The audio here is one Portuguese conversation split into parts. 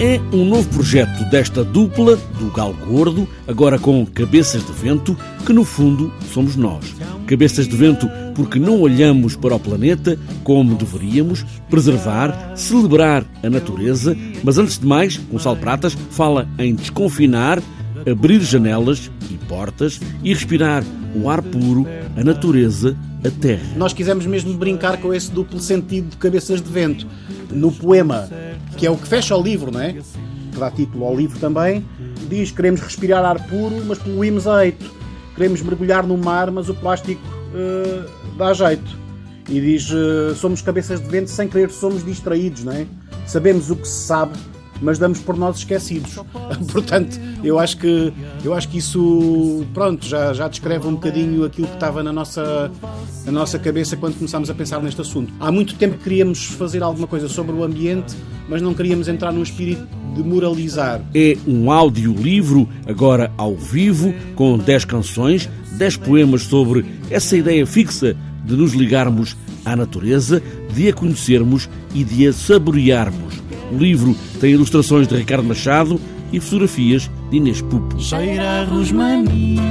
É um novo projeto desta dupla do Galo Gordo, agora com Cabeças de Vento, que no fundo somos nós. Cabeças de Vento porque não olhamos para o planeta como deveríamos, preservar, celebrar a natureza, mas antes de mais, Gonçalo Pratas fala em desconfinar, abrir janelas e portas e respirar o ar puro, a natureza, a terra. Nós quisemos mesmo brincar com esse duplo sentido de Cabeças de Vento. No poema que é o que fecha o livro, não é? Que dá título ao livro também, diz: queremos respirar ar puro, mas poluímos jeito. Queremos mergulhar no mar, mas o plástico uh, dá jeito. E diz: uh, somos cabeças de vento, sem querer somos distraídos, não é? Sabemos o que se sabe, mas damos por nós esquecidos. Portanto, eu acho que eu acho que isso pronto, já, já descreve um bocadinho aquilo que estava na nossa, na nossa cabeça quando começámos a pensar neste assunto. Há muito tempo que queríamos fazer alguma coisa sobre o ambiente, mas não queríamos entrar num espírito de moralizar. É um audiolivro, agora ao vivo, com 10 canções, 10 poemas sobre essa ideia fixa de nos ligarmos à natureza, de a conhecermos e de a saborearmos. O livro tem ilustrações de Ricardo Machado e fotografias de Inês Pupo. Cheira rosmaninho,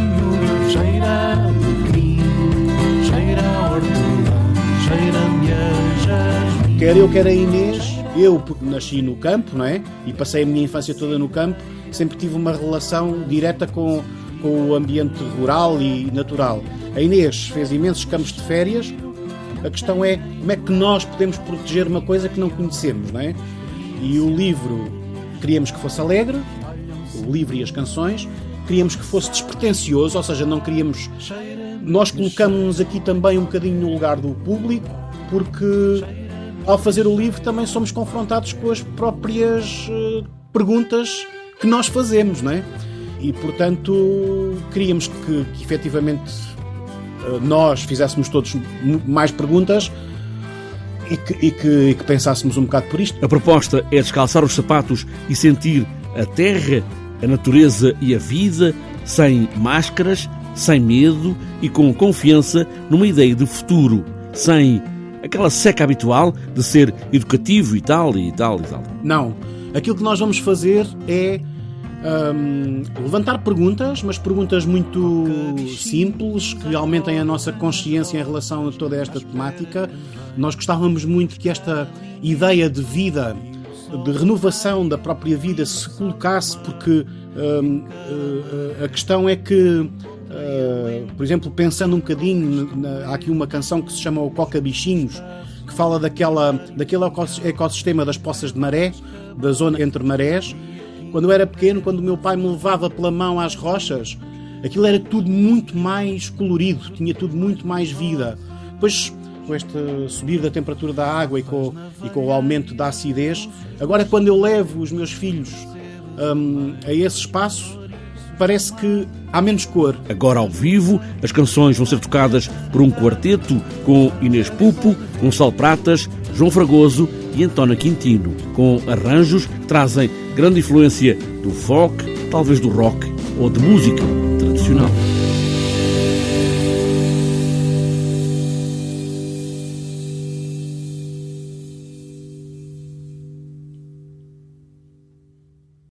cheira alecrim, cheira hortelã, cheira Quer eu, quer a Inês, eu porque nasci no campo, não é? E passei a minha infância toda no campo, sempre tive uma relação direta com, com o ambiente rural e natural. A Inês fez imensos campos de férias. A questão é como é que nós podemos proteger uma coisa que não conhecemos, não é? E o livro queríamos que fosse alegre, o livro e as canções, queríamos que fosse despretensioso, ou seja, não queríamos. Nós colocamos-nos aqui também um bocadinho no lugar do público, porque ao fazer o livro também somos confrontados com as próprias uh, perguntas que nós fazemos, não é? E portanto queríamos que, que efetivamente uh, nós fizéssemos todos mais perguntas e que, e, que, e que pensássemos um bocado por isto. A proposta é descalçar os sapatos e sentir a terra, a natureza e a vida sem máscaras, sem medo e com confiança numa ideia de futuro, sem aquela seca habitual de ser educativo e tal e tal e tal. Não. Aquilo que nós vamos fazer é um, levantar perguntas, mas perguntas muito simples que aumentem a nossa consciência em relação a toda esta temática. Nós gostávamos muito que esta ideia de vida, de renovação da própria vida, se colocasse, porque um, uh, a questão é que. Uh, por exemplo, pensando um bocadinho, na, há aqui uma canção que se chama O Coca Bichinhos, que fala daquela, daquele ecossistema das poças de maré, da zona entre marés, quando eu era pequeno, quando o meu pai me levava pela mão às rochas, aquilo era tudo muito mais colorido, tinha tudo muito mais vida. Depois, com este subir da temperatura da água e com, e com o aumento da acidez, agora quando eu levo os meus filhos um, a esse espaço, parece que há menos cor. Agora ao vivo, as canções vão ser tocadas por um quarteto com Inês Pupo, Gonçalo Pratas, João Fragoso e António Quintino, com arranjos que trazem grande influência do folk, talvez do rock ou de música tradicional.